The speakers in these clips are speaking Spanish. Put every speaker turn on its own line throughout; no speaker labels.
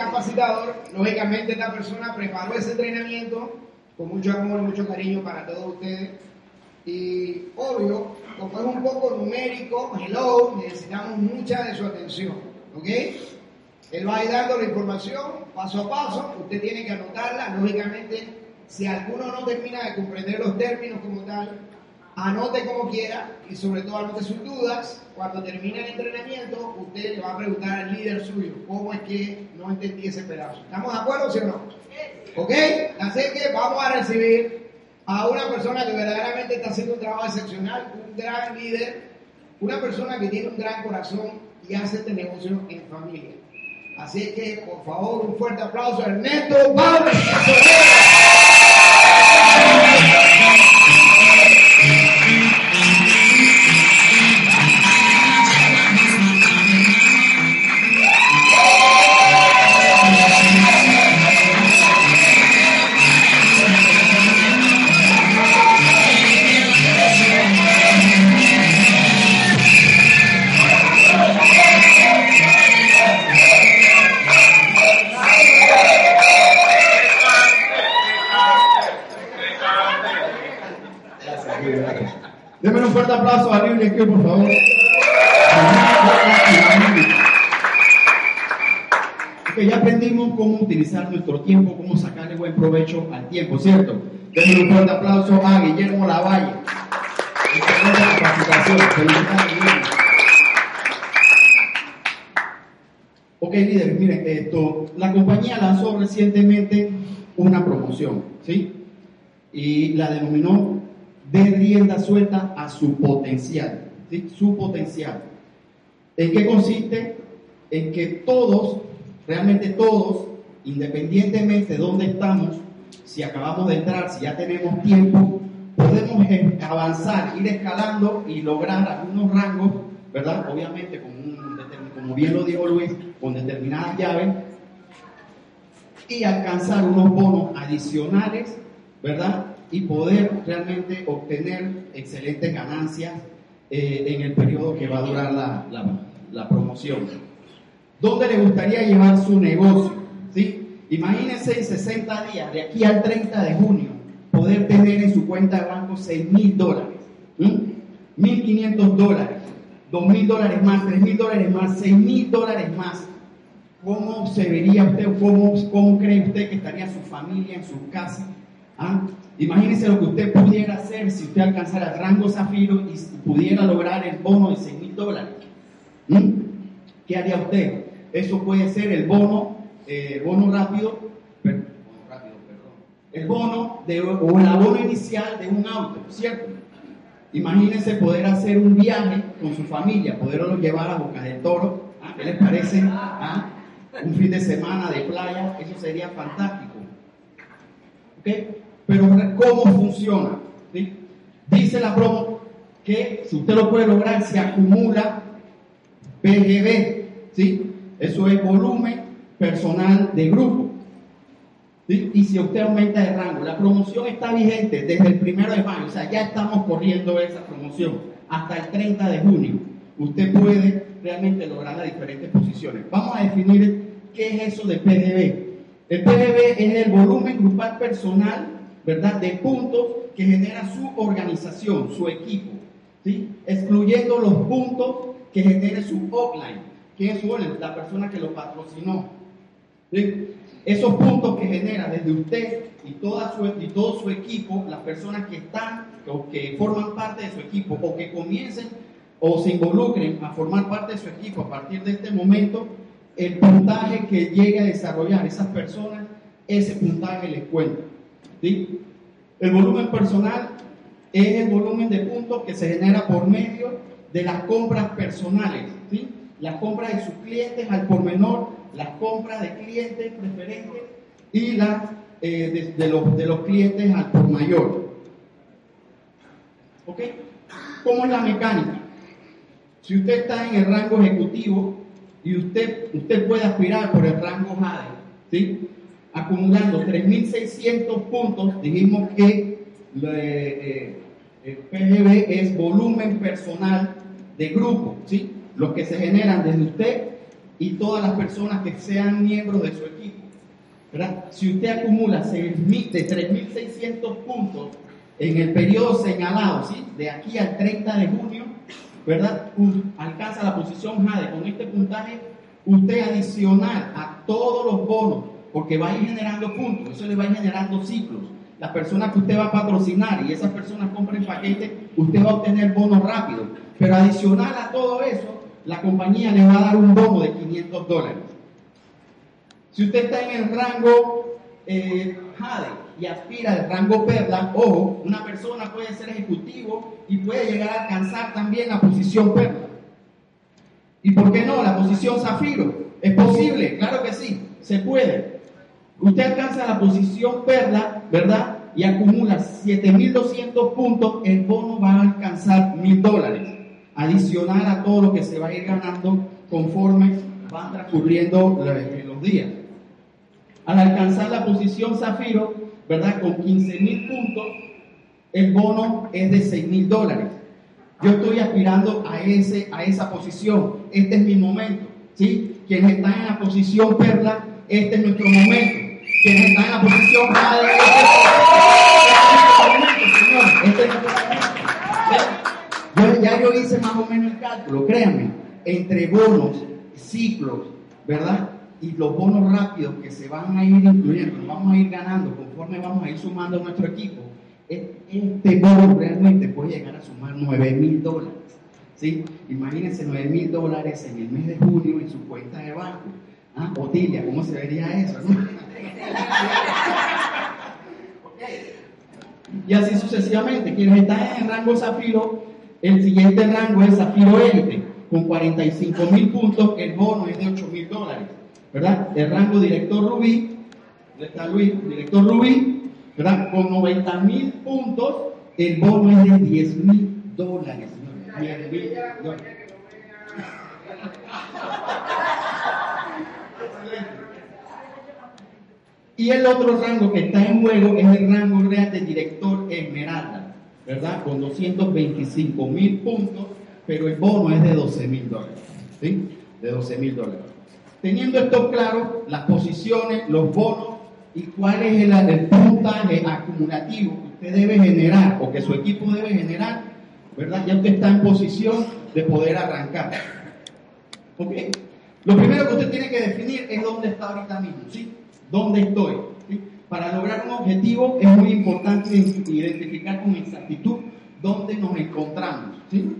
capacitador, lógicamente esta persona preparó ese entrenamiento con mucho amor y mucho cariño para todos ustedes. Y obvio, como es un poco numérico, hello, necesitamos mucha de su atención. ¿Ok? Él va a ir dando la información paso a paso, usted tiene que anotarla, lógicamente, si alguno no termina de comprender los términos como tal, anote como quiera y sobre todo anote sus dudas. Cuando termine el entrenamiento, usted le va a preguntar al líder suyo cómo es que no entendí ese pedazo. ¿Estamos de acuerdo, sí o no? ¿Ok? Así que vamos a recibir a una persona que verdaderamente está haciendo un trabajo excepcional, un gran líder, una persona que tiene un gran corazón y hace este negocio en familia. Así que, por favor, un fuerte aplauso a Ernesto Pablo. Por favor.
Ok, ya aprendimos cómo utilizar nuestro tiempo, cómo sacarle buen provecho al tiempo, ¿cierto? Denme un fuerte aplauso a Guillermo Lavalle. Ok, líderes, miren, esto, la compañía lanzó recientemente una promoción, ¿sí? Y la denominó de rienda suelta a su potencial, su potencial. ¿En qué consiste? En que todos, realmente todos, independientemente de dónde estamos, si acabamos de entrar, si ya tenemos tiempo, podemos avanzar, ir escalando y lograr algunos rangos, ¿verdad? Obviamente, como, como bien lo dijo Luis, con determinadas llaves, y alcanzar unos bonos adicionales, ¿verdad? y poder realmente obtener excelentes ganancias eh, en el periodo que va a durar la, la, promoción. ¿Dónde le gustaría llevar su negocio? ¿Sí? Imagínense en 60 días, de aquí al 30 de junio, poder tener en su cuenta de banco 6 mil dólares, 1.500 dólares, 2 mil dólares más, 3 mil dólares más, 6 mil dólares más. ¿Cómo se vería usted, cómo cree usted que estaría su familia en su casa? ¿Ah? Imagínese lo que usted pudiera hacer si usted alcanzara el rango zafiro y pudiera lograr el bono de 6 mil dólares. ¿Mm? ¿Qué haría usted? Eso puede ser el bono, eh, bono rápido, el bono o el abono inicial de un auto, ¿cierto? Imagínese poder hacer un viaje con su familia, poderlo llevar a Boca del Toro. ¿ah? ¿Qué les parece? ¿Ah? Un fin de semana de playa, eso sería fantástico. ¿Ok? Pero ¿cómo funciona? Dice la promo que si usted lo puede lograr, se acumula PGB, ¿sí? Eso es volumen personal de grupo. Y si usted aumenta de rango, la promoción está vigente desde el primero de mayo, o sea, ya estamos corriendo esa promoción hasta el 30 de junio. Usted puede realmente lograr las diferentes posiciones. Vamos a definir qué es eso de PGB. El PGB es el volumen grupal personal ¿verdad? De puntos que genera su organización, su equipo, ¿sí? Excluyendo los puntos que genere su offline, que es la persona que lo patrocinó. Esos puntos que genera desde usted y, toda su, y todo su equipo, las personas que están o que forman parte de su equipo o que comiencen o se involucren a formar parte de su equipo a partir de este momento, el puntaje que llegue a desarrollar esas personas, ese puntaje les cuenta. El volumen personal es el volumen de puntos que se genera por medio de las compras personales, las compras de sus clientes al por menor, las compras de clientes preferentes y las eh, de, los, de los clientes al por mayor. ¿Ok? ¿Cómo es la mecánica? Si usted está en el rango ejecutivo y usted, usted puede aspirar por el rango JADE, ¿sí? Acumulando 3.600 puntos, dijimos que eh, el PGB es volumen personal de grupo, ¿sí? Los que se generan desde usted y todas las personas que sean miembros de su equipo. ¿verdad? Si usted acumula 6.000 de 3.600 puntos en el periodo señalado, ¿sí? de aquí al 30 de junio, ¿verdad? alcanza la posición JADE con este puntaje, usted adicional a todos los bonos, porque va a ir generando puntos, eso le va a ir generando ciclos. Las personas que usted va a patrocinar y esas personas compren paquete, usted va a obtener bonos rápidos. Pero adicional a todo eso, la compañía le va a dar un bono de 500 dólares. Si usted está en el rango eh, Jade y aspira al rango Perla, ojo, una persona puede ser ejecutivo y puede llegar a alcanzar también la posición Perla. ¿Y por qué no? La posición Zafiro. ¿Es posible? Claro que sí, se puede. Usted alcanza la posición Perla, ¿verdad? Y acumula 7.200 puntos, el bono va a alcanzar 1.000 dólares, adicional a todo lo que se va a ir ganando conforme van transcurriendo los días. Al alcanzar la posición Zafiro, ¿verdad? Con 15.000 puntos, el bono es de 6.000 dólares. Yo estoy aspirando a, ese, a esa posición. Este es mi momento. ¿sí? Quienes están en la posición perla, este es nuestro momento. Quienes están en la posición este es momento. ya yo hice más o menos el cálculo, créanme, entre bonos, ciclos, ¿verdad? Y los bonos rápidos que se van a ir incluyendo, vamos a ir ganando conforme vamos a ir sumando a nuestro equipo este bono realmente puede llegar a sumar 9 mil dólares. ¿sí? Imagínense 9 mil dólares en el mes de junio en su cuenta de banco. ¿Ah? Otilia, ¿cómo se vería eso? Y así sucesivamente. Quienes están en el rango Zafiro, el siguiente rango es Zafiro Élite, con 45 mil puntos, el bono es de 8 mil dólares. ¿Verdad? El rango Director Rubí, ¿dónde está Luis? Director Rubí, con 90 mil puntos, el bono es de 10 mil dólares. Y el otro rango que está en juego es el rango real de director Esmeralda, ¿verdad? Con 225 mil puntos, pero el bono es de 12 mil dólares. ¿Sí? De 12 mil dólares. Teniendo esto claro, las posiciones, los bonos y cuál es el, puntaje acumulativo que usted debe generar o que su equipo debe generar, ¿verdad? Ya usted está en posición de poder arrancar. ¿Ok? Lo primero que usted tiene que definir es dónde está ahorita mismo, ¿sí? ¿Dónde estoy? Para lograr un objetivo es muy importante identificar con exactitud dónde nos encontramos, ¿sí?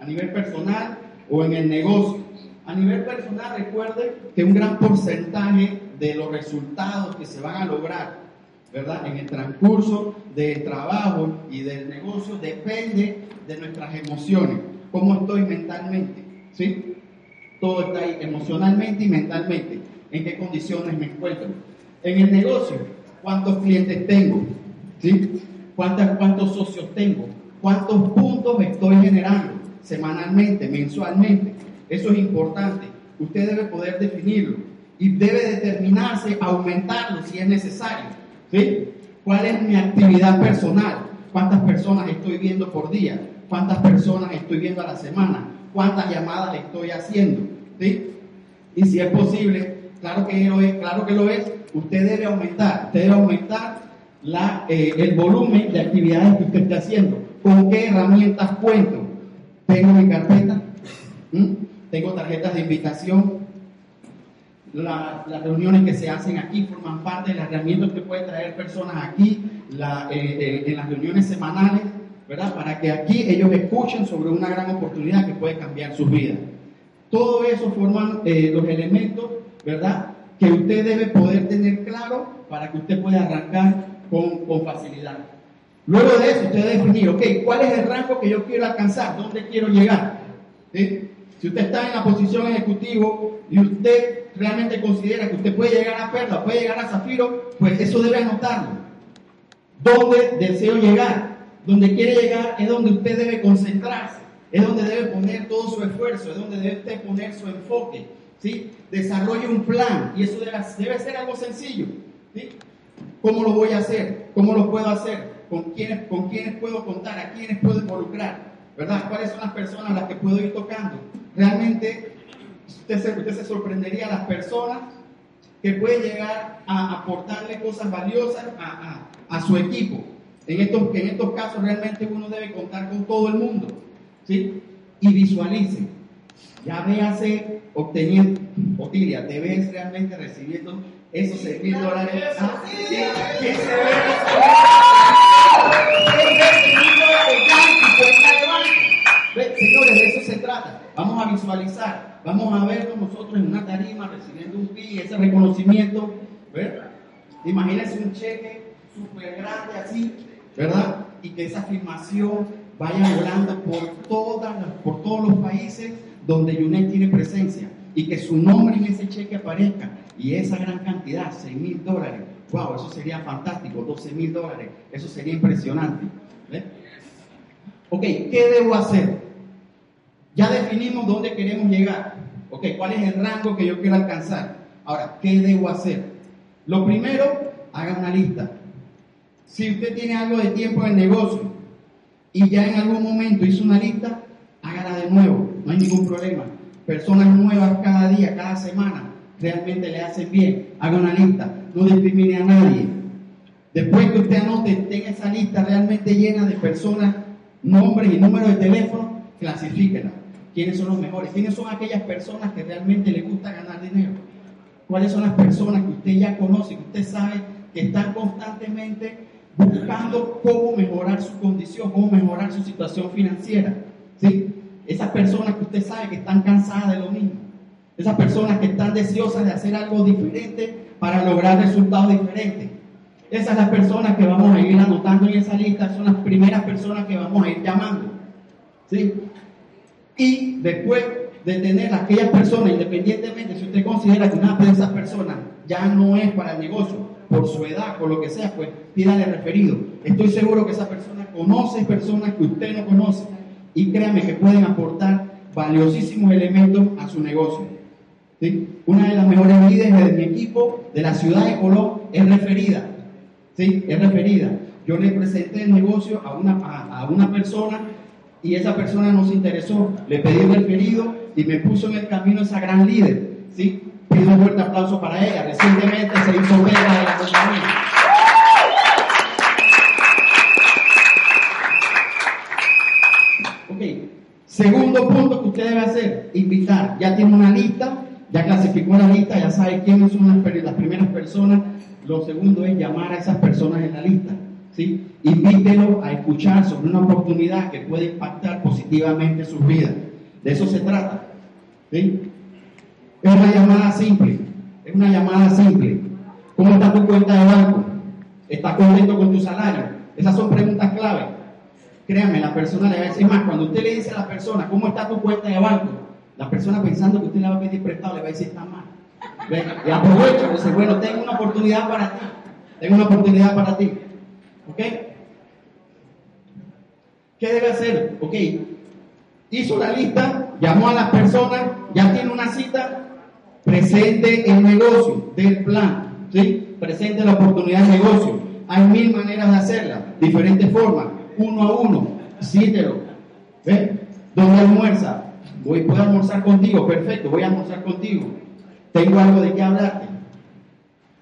A nivel personal o en el negocio. A nivel personal, recuerde que un gran porcentaje de los resultados que se van a lograr, ¿verdad? En el transcurso del trabajo y del negocio depende de nuestras emociones, cómo estoy mentalmente, ¿sí? Todo está ahí, emocionalmente y mentalmente, en qué condiciones me encuentro. En el negocio, cuántos clientes tengo, ¿sí? ¿Cuántos socios tengo? ¿Cuántos puntos estoy generando semanalmente, mensualmente? Eso es importante. Usted debe poder definirlo y debe determinarse aumentarlo si es necesario. ¿sí? ¿Cuál es mi actividad personal? ¿Cuántas personas estoy viendo por día? ¿Cuántas personas estoy viendo a la semana? ¿Cuántas llamadas estoy haciendo? ¿sí? Y si es posible, claro que lo es, claro que lo es, usted debe aumentar, usted debe aumentar la, eh, el volumen de actividades que usted está haciendo. ¿Con qué herramientas cuento? Tengo mi carpeta, tengo tarjetas de invitación, las reuniones que se hacen aquí forman parte de las herramientas que puede traer personas aquí eh, eh, en las reuniones semanales, ¿verdad? Para que aquí ellos escuchen sobre una gran oportunidad que puede cambiar sus vidas. Todo eso forman los elementos, ¿verdad? Que usted debe poder tener claro para que usted pueda arrancar con, con facilidad. Luego de eso, usted debe definir, ok, ¿cuál es el rango que yo quiero alcanzar? ¿Dónde quiero llegar? Si usted está en la posición ejecutivo y usted realmente considera que usted puede llegar a Perla, puede llegar a Zafiro, pues eso debe anotarlo. ¿Dónde deseo llegar? Donde quiere llegar es donde usted debe concentrarse, es donde debe poner todo su esfuerzo, es donde debe usted poner su enfoque. ¿Sí? Desarrolle un plan y eso debe, ser algo sencillo. ¿sí? ¿Cómo lo voy a hacer? ¿Cómo lo puedo hacer? ¿Con quiénes, ¿Con quiénes puedo contar? ¿A quiénes puedo involucrar? ¿Verdad? ¿Cuáles son las personas a las que puedo ir tocando? Realmente usted se, usted sorprendería a las personas que pueden llegar a aportarle cosas valiosas a, a, a su equipo. En estos, en estos casos realmente uno debe contar con todo el mundo. ¿sí? Y visualice. Ya véase obteniendo, Otilia, te ves realmente recibiendo esos 6 mil dólares. Ah, sí, ¿quién se ve Señores, de eso se trata. Vamos a visualizar, vamos a vernos nosotros en una tarima recibiendo un PI, ese reconocimiento. ¿verdad? Imagínense un cheque súper grande así, ¿verdad? Y que esa afirmación vaya volando por, todas por todos los países donde UNED tiene presencia y que su nombre en ese cheque aparezca y esa gran cantidad, 6 mil dólares, wow, eso sería fantástico, 12 mil dólares, eso sería impresionante. ¿Ve? Ok, ¿qué debo hacer? Ya definimos dónde queremos llegar. Ok, ¿cuál es el rango que yo quiero alcanzar? Ahora, ¿qué debo hacer? Lo primero, haga una lista. Si usted tiene algo de tiempo en el negocio y ya en algún momento hizo una lista, hágala de nuevo, no hay ningún problema. Personas nuevas cada día, cada semana, realmente le hacen bien. Haga una lista, no discrimine a nadie. Después que usted anote, tenga esa lista realmente llena de personas, nombres y números de teléfono, clasifíquela. ¿Quiénes son los mejores? ¿Quiénes son aquellas personas que realmente le gusta ganar dinero? ¿Cuáles son las personas que usted ya conoce, que usted sabe que están constantemente buscando cómo mejorar su condición, cómo mejorar su situación financiera? ¿Sí? Esas personas que usted sabe que están cansadas de lo mismo. Esas personas que están deseosas de hacer algo diferente para lograr resultados diferentes. Esas las personas que vamos a ir anotando en esa lista, son las primeras personas que vamos a ir llamando. ¿Sí? Y después de tener a aquellas personas, independientemente si usted considera que una de esas personas ya no es para el negocio, por su edad, por lo que sea, pues pídale referido. Estoy seguro que esa persona conoce personas que usted no conoce y créame que pueden aportar valiosísimos elementos a su negocio. Una de las mejores líderes de mi equipo de la ciudad de Colón es referida. ¿Sí? Es referida. Yo le presenté el negocio a una, a, una persona y esa persona no se interesó. Le pedí el referido y me puso en el camino esa gran líder. ¿Sí? Pido un fuerte aplauso para ella. Recientemente se hizo venta de la compañía. Ok. Segundo punto que usted debe hacer, invitar. Ya tiene una lista, ya clasificó la lista, ya sabe quiénes son las, primeras personas. Lo segundo es llamar a esas personas en la lista. ¿sí? Invítelo a escuchar sobre una oportunidad que puede impactar positivamente sus vidas. De eso se trata. Es una llamada simple. Es una llamada simple. ¿Cómo está tu cuenta de banco? ¿Estás contento con tu salario? Esas son preguntas clave. Créame, la persona le va a decir más. Cuando usted le dice a la persona, ¿cómo está tu cuenta de banco? La persona pensando que usted le va a pedir prestado le va a decir, está mal. ¿Ve? Y aprovecha, dice, bueno, tengo una oportunidad para ti. Tengo una oportunidad para ti. ¿Ok? ¿Qué debe hacer? Ok. Hizo la lista, llamó a las personas, ya tiene una cita, presente el negocio del plan, ¿sí? Presente la oportunidad de negocio. Hay mil maneras de hacerla, diferentes formas, uno a uno, cítelo. ¿Ves? ¿Dónde almuerza? Voy, puedo almorzar contigo, perfecto, voy a almorzar contigo. Tengo algo de qué hablarte.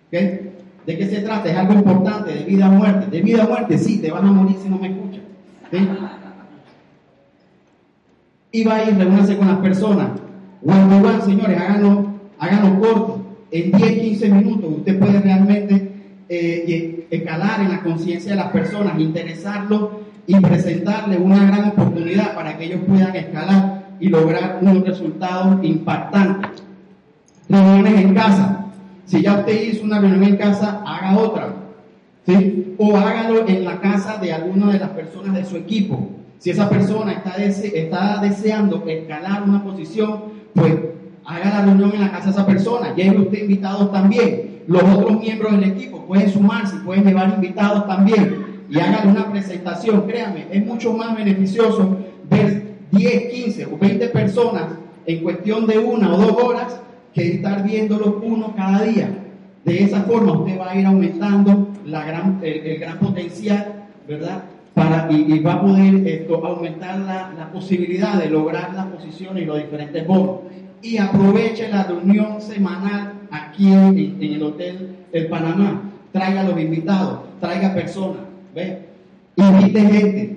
¿Ok? ¿De qué se trata? Es algo importante, de vida o muerte. De vida o muerte, sí, te vas a morir si no me escuchas. ¿Sí? Y va a ir, reúnase con las personas. One by one, señores, háganlo, háganlo corto. En 10, 15 minutos usted puede realmente eh, escalar en la conciencia de las personas, interesarlos y presentarles una gran oportunidad para que ellos puedan escalar y lograr un resultado impactante. Reuniones en casa. Si ya usted hizo una reunión en casa, haga otra. ¿sí? O hágalo en la casa de alguna de las personas de su equipo. Si esa persona está, dese está deseando escalar una posición, pues haga la reunión en la casa de esa persona. Lleve usted invitados también. Los otros miembros del equipo pueden sumarse, pueden llevar invitados también. Y hagan una presentación. Créanme, es mucho más beneficioso ver 10, 15 o 20 personas en cuestión de una o dos horas que estar viéndolo uno cada día. De esa forma usted va a ir aumentando el, gran potencial, ¿verdad? Y, va a poder esto, aumentar la, posibilidad de lograr las posiciones y los diferentes bonos. y aproveche la reunión semanal aquí en, en el Hotel El Panamá. Traiga a los invitados, traiga personas, Invite gente,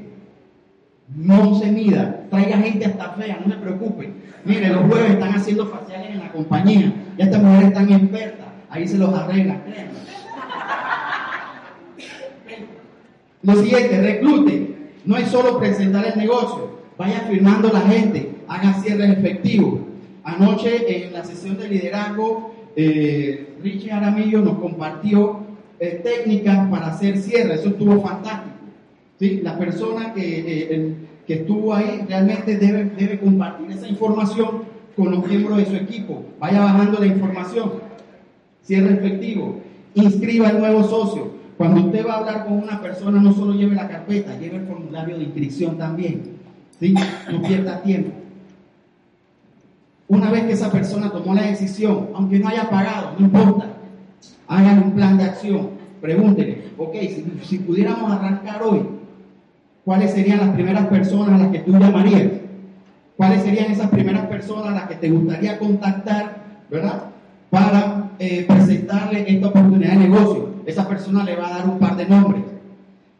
no se mida, traiga gente hasta fea, no se preocupe. Mire, los jueves están haciendo faciales en la compañía, ya estas mujeres están expertas, ahí se los créanme. Lo siguiente, reclute. No es solo presentar el negocio, vaya firmando la gente, haga cierres efectivos. Anoche en la sesión de liderazgo, eh, Richie Aramillo nos compartió técnicas para hacer cierres, eso estuvo fantástico. ¿sí? La persona que, eh, que estuvo ahí realmente debe, debe compartir esa información con los miembros de su equipo. Vaya bajando la información. Cierre efectivo. Inscriba al nuevo socio. Cuando usted va a hablar con una persona, no solo lleve la carpeta, lleve el formulario de inscripción también. ¿sí? No pierda tiempo. Una vez que esa persona tomó la decisión, aunque no haya pagado, no importa, hagan un plan de acción. Pregúntele, ok, si, si pudiéramos arrancar hoy, ¿cuáles serían las primeras personas a las que tú llamarías? ¿Cuáles serían esas primeras personas a las que te gustaría contactar, verdad? Para eh, presentarle esta oportunidad de negocio. Esa persona le va a dar un par de nombres.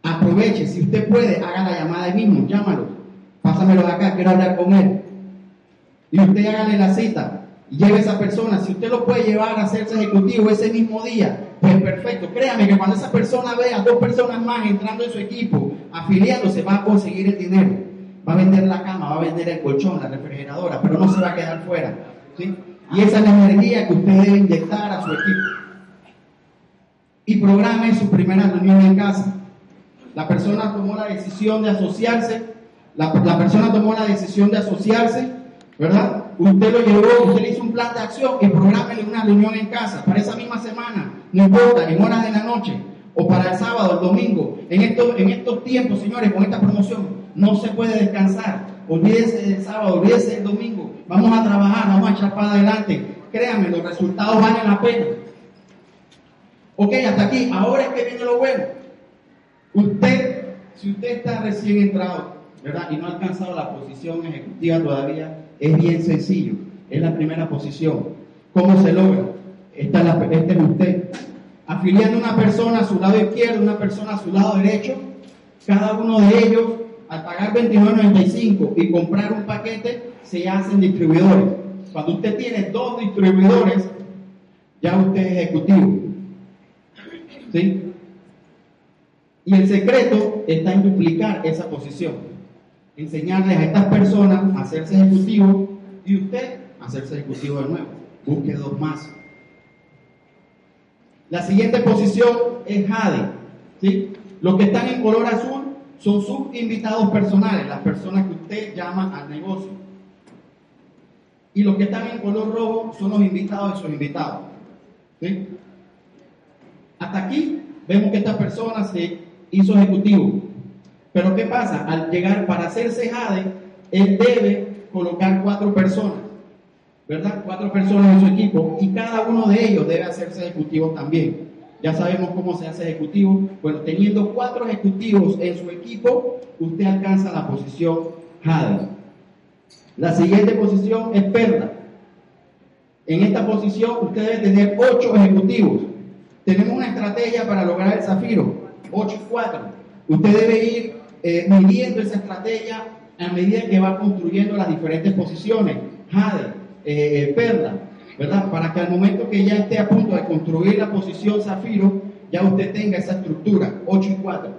Aproveche, si usted puede, haga la llamada ahí mismo, llámalo. Pásamelo de acá, quiero hablar con él. Y usted hágale la cita y lleve a esa persona. Si usted lo puede llevar a hacerse ejecutivo ese mismo día, pues perfecto. Créame que cuando esa persona vea dos personas más entrando en su equipo, afiliándose, va a conseguir el dinero. Va a vender la cama, va a vender el colchón, la refrigeradora, pero no se va a quedar fuera. ¿sí? Y esa es la energía que usted debe inyectar a su equipo. Y programe su primera reunión en casa. La persona tomó la decisión de asociarse, la persona tomó la decisión de asociarse, ¿verdad? Usted lo llevó, usted le hizo un plan de acción y programe una reunión en casa para esa misma semana, no importa, en horas de la noche o para el sábado, el domingo. En estos, en estos tiempos, señores, con esta promoción, no se puede descansar. Olvídese del sábado, olvídese del domingo. Vamos a trabajar, vamos a echar para adelante. Créanme, los resultados valen la pena. Ok, hasta aquí. Ahora es que viene lo bueno. Usted, si usted está recién entrado, ¿verdad? Y no ha alcanzado la posición ejecutiva todavía, es bien sencillo. Es la primera posición. ¿Cómo se logra? Esta es, la, este es usted. Afiliando una persona a su lado izquierdo, una persona a su lado derecho, cada uno de ellos, al pagar 29.95 y comprar un paquete, se hacen distribuidores. Cuando usted tiene dos distribuidores, ya usted es ejecutivo. ¿Sí? Y el secreto está en duplicar esa posición. Enseñarles a estas personas a hacerse ejecutivo y usted a hacerse ejecutivo de nuevo. Busque dos más. La siguiente posición es Jade. ¿sí? Los que están en color azul son sus invitados personales, las personas que usted llama al negocio. Y los que están en color rojo son los invitados de sus invitados. ¿sí? Hasta aquí vemos que esta persona se hizo ejecutivo. Pero ¿qué pasa? Al llegar para hacerse Jade, él debe colocar cuatro personas, ¿verdad? Cuatro personas en su equipo y cada uno de ellos debe hacerse ejecutivo también. Ya sabemos cómo se hace ejecutivo. Bueno, teniendo cuatro ejecutivos en su equipo, usted alcanza la posición Jade. La siguiente posición es Perla. En esta posición usted debe tener ocho ejecutivos. Tenemos una estrategia para lograr el zafiro, 8 y 4. Usted debe ir eh, midiendo esa estrategia a medida que va construyendo las diferentes posiciones. Jade, eh, Perla, ¿verdad? Para que al momento que ya esté a punto de construir la posición zafiro, ya usted tenga esa estructura, 8 y 4.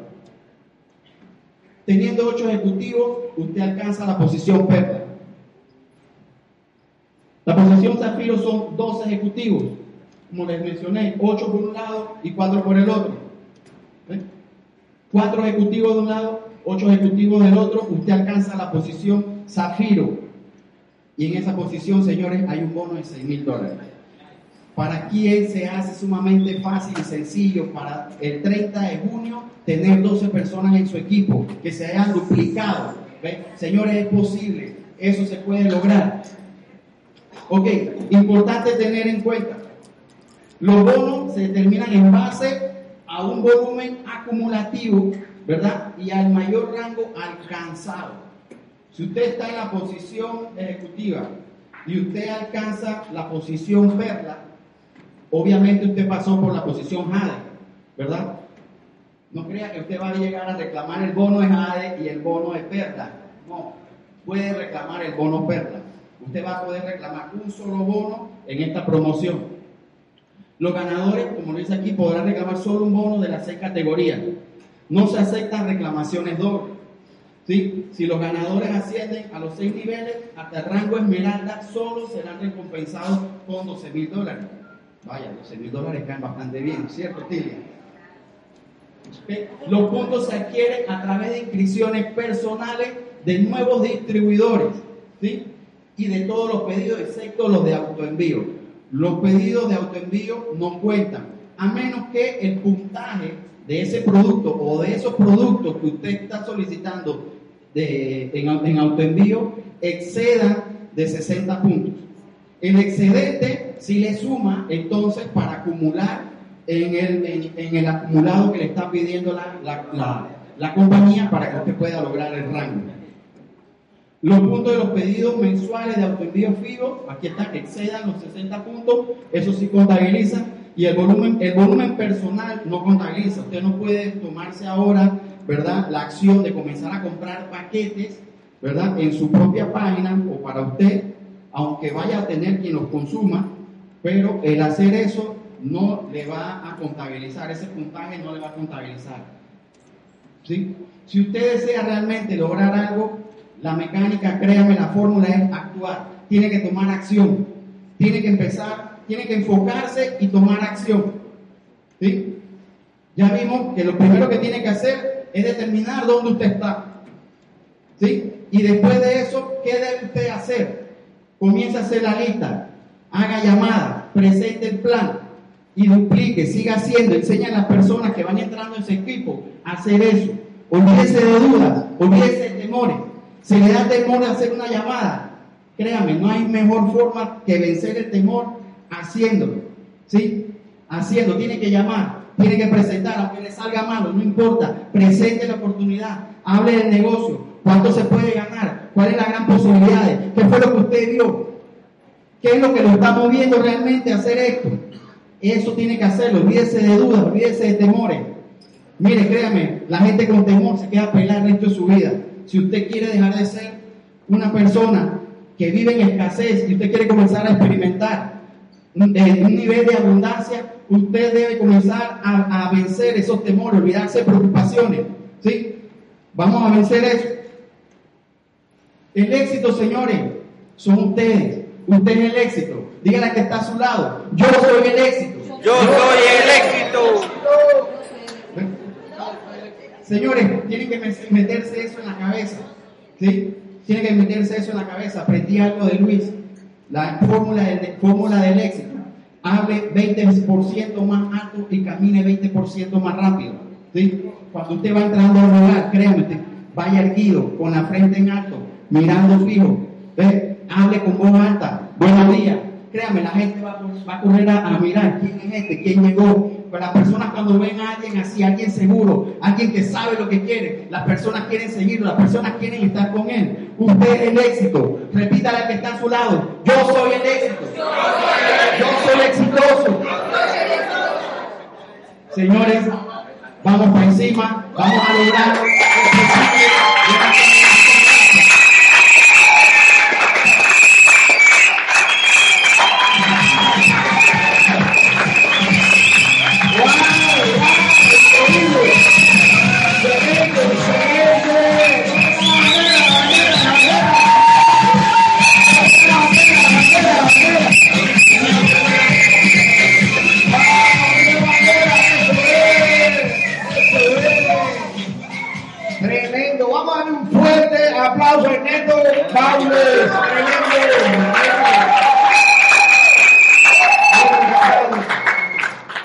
Teniendo 8 ejecutivos, usted alcanza la posición Perla. La posición zafiro son 12 ejecutivos como les mencioné, 8 por un lado y 4 por el otro. ¿Ven? 4 ejecutivos de un lado, 8 ejecutivos del otro, usted alcanza la posición zafiro. Y en esa posición, señores, hay un bono de 6 mil dólares. Para quien se hace sumamente fácil y sencillo para el 30 de junio tener 12 personas en su equipo que se hayan duplicado. Señores, es posible, eso se puede lograr. Ok, importante tener en cuenta, los bonos se determinan en base a un volumen acumulativo, ¿verdad? Y al mayor rango alcanzado. Si usted está en la posición ejecutiva y usted alcanza la posición perla, obviamente usted pasó por la posición jade, ¿verdad? No crea que usted va a llegar a reclamar el bono de jade y el bono de perla. No, puede reclamar el bono perla. Usted va a poder reclamar un solo bono en esta promoción. Los ganadores, como lo dice aquí, podrán reclamar solo un bono de las seis categorías. No se aceptan reclamaciones dobles. ¿Sí? Si los ganadores ascienden a los seis niveles, hasta el rango esmeralda, solo serán recompensados con 12 mil dólares. Vaya, 12 mil dólares caen bastante bien, ¿cierto, Tilia? Los puntos se adquieren a través de inscripciones personales de nuevos distribuidores ¿sí? y de todos los pedidos, excepto los de autoenvío. Los pedidos de autoenvío no cuentan, a menos que el puntaje de ese producto o de esos productos que usted está solicitando de, en, en autoenvío exceda de 60 puntos. El excedente si le suma entonces para acumular en el, en, el acumulado que le está pidiendo la, la, compañía para que usted pueda lograr el rango. Los puntos de los pedidos mensuales de autoenvío fijo, aquí está, que excedan los 60 puntos, eso sí contabiliza, y el volumen, el volumen personal no contabiliza. Usted no puede tomarse ahora, ¿verdad?, la acción de comenzar a comprar paquetes, ¿verdad?, en su propia página o para usted, aunque vaya a tener quien los consuma, pero el hacer eso no le va a contabilizar, ese puntaje no le va a contabilizar. ¿Sí? Si usted desea realmente lograr algo, la mecánica, créame, la fórmula es actuar. Tiene que tomar acción. Tiene que empezar, tiene que enfocarse y tomar acción. ¿Sí? Ya vimos que lo primero que tiene que hacer es determinar dónde usted está. ¿Sí? Y después de eso, ¿qué debe usted hacer? Comienza a hacer la lista, haga llamada, presente el plan, y duplique, siga haciendo, enseña a las personas que van entrando en ese equipo a hacer eso. Olvídese de dudas, olvídese de temores. Si le da temor a hacer una llamada, créame, no hay mejor forma que vencer el temor haciéndolo. ¿Sí? Haciendo, tiene que llamar, tiene que presentar, aunque le salga malo, no importa, presente la oportunidad, hable del negocio, cuánto se puede ganar, cuál es la gran posibilidad, qué fue lo que usted vio, qué es lo que lo está moviendo realmente a hacer esto. Eso tiene que hacerlo. Olvídese de dudas, olvídese de temores. Mire, créame, la gente con temor se queda pelada el resto de su vida. Si usted quiere dejar de ser una persona que vive en escasez y usted quiere comenzar a experimentar un, nivel de abundancia, usted debe comenzar a, a, vencer esos temores, olvidarse de preocupaciones. ¿Sí? Vamos a vencer eso. El éxito, señores, son ustedes. Usted es el éxito. Dígale a que está a su lado. Yo soy el éxito.
Yo soy el éxito.
Señores, tienen que meterse eso en la cabeza. ¿Sí? Tienen que meterse eso en la cabeza. Aprendí algo de Luis. La fórmula del, fórmula del éxito. Hable 20% más alto y camine 20% más rápido. ¿Sí? Cuando usted va entrando al lugar, créanme, vaya erguido, con la frente en alto, mirando fijo. ¿Ve? Hable con voz alta. Buenos días créame, la gente va, a correr a, mirar quién es este, quién llegó. Pero las personas cuando ven a alguien así, alguien seguro, alguien que sabe lo que quiere, las personas quieren seguirlo, las personas quieren estar con él. Usted es el éxito. Repítale al que está a su lado. Yo soy el éxito. Yo soy exitoso. Señores, vamos por encima, vamos a lograrlo.